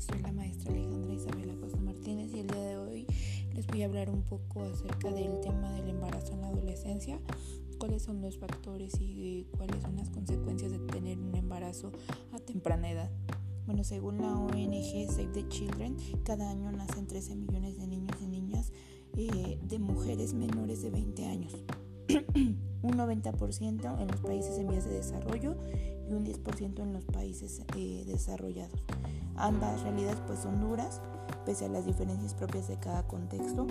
soy la maestra Alejandra Isabel Acosta Martínez y el día de hoy les voy a hablar un poco acerca del tema del embarazo en la adolescencia, cuáles son los factores y eh, cuáles son las consecuencias de tener un embarazo a temprana edad. Bueno, según la ONG Save the Children, cada año nacen 13 millones de niños y niñas eh, de mujeres menores de 20 años. un 90% en los países en vías de desarrollo y un 10% en los países eh, desarrollados. Ambas realidades pues son duras, pese a las diferencias propias de cada contexto.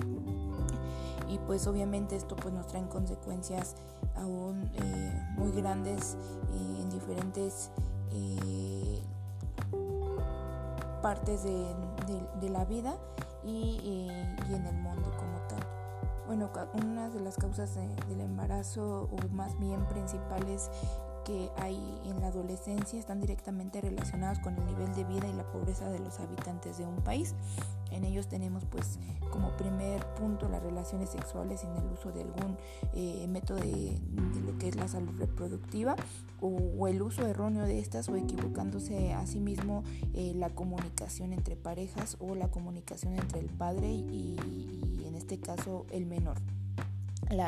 Y pues obviamente esto pues nos trae consecuencias aún eh, muy grandes eh, en diferentes partes de, la vida y, en el mundo. Bueno, una de las causas del embarazo o más bien principales que hay en la adolescencia están directamente relacionados con el nivel de vida y la pobreza de los habitantes de un país. En ellos tenemos pues como primer punto las relaciones sexuales sin el uso de algún eh, método de, lo que es la salud reproductiva o, el uso erróneo de estas o equivocándose a sí mismo eh, la comunicación entre parejas o la comunicación entre el padre y en este caso el menor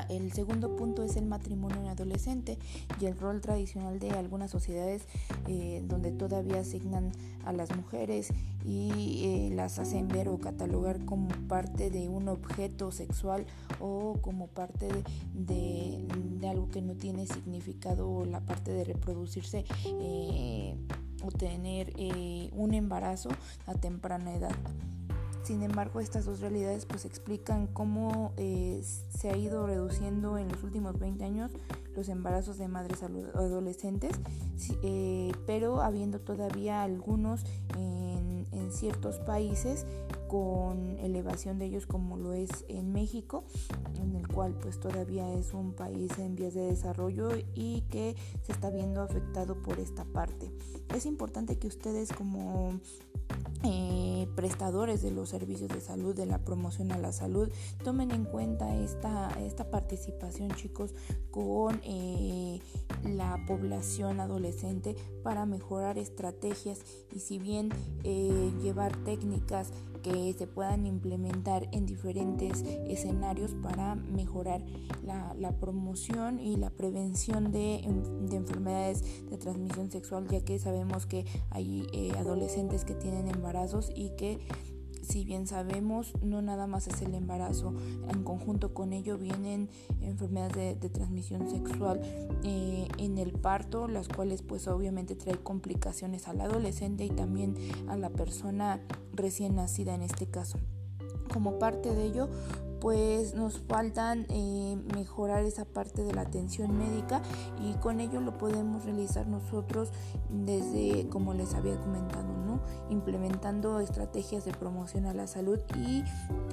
el segundo punto es el matrimonio en adolescente y el rol tradicional de algunas sociedades eh, donde todavía asignan a las mujeres y eh, las hacen ver o catalogar como parte de un objeto sexual o como parte de, algo que no tiene significado la parte de reproducirse eh, o tener un embarazo a temprana edad. Sin embargo, estas dos realidades pues explican cómo eh, se ha ido reduciendo en los últimos 20 años los embarazos de madres adolescentes, eh, pero habiendo todavía algunos en, en, ciertos países con elevación de ellos como lo es en México, en el cual pues todavía es un país en vías de desarrollo y que se está viendo afectado por esta parte. Es importante que ustedes como eh, prestadores de los servicios de salud, de la promoción a la salud, tomen en cuenta esta, esta participación chicos con eh, la población adolescente para mejorar estrategias y si bien eh, llevar técnicas que se puedan implementar en diferentes escenarios para mejorar la, promoción y la prevención de, de, enfermedades de transmisión sexual, ya que sabemos que hay eh, adolescentes que tienen embarazos y que si bien sabemos, no nada más es el embarazo, en conjunto con ello vienen enfermedades de, transmisión sexual eh, en el parto, las cuales pues obviamente trae complicaciones al adolescente y también a la persona recién nacida en este caso. Como parte de ello, pues nos faltan eh, mejorar esa parte de la atención médica y con ello lo podemos realizar nosotros desde, como les había comentado, ¿no? implementando estrategias de promoción a la salud y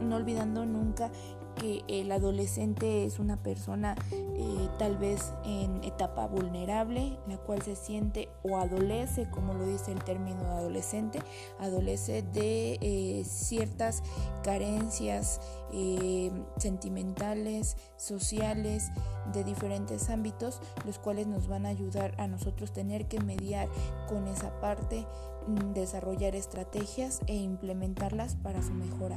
no olvidando nunca que el adolescente es una persona eh, tal vez en etapa vulnerable, la cual se siente o adolece, como lo dice el término adolescente, adolece de eh, ciertas carencias eh, sentimentales, sociales, de diferentes ámbitos, los cuales nos van a ayudar a nosotros tener que mediar con esa parte, mm, desarrollar estrategias e implementarlas para su mejora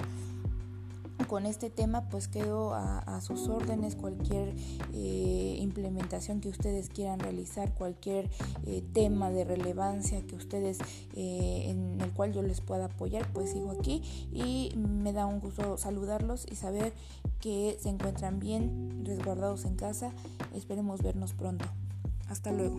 con este tema pues quedo a, sus órdenes. Cualquier eh, implementación que ustedes quieran realizar cualquier eh, tema de relevancia que ustedes eh, en el cual yo les pueda apoyar pues sigo aquí. Y me da un gusto saludarlos y saber que se encuentran bien resguardados en casa. Esperemos vernos pronto. Hasta luego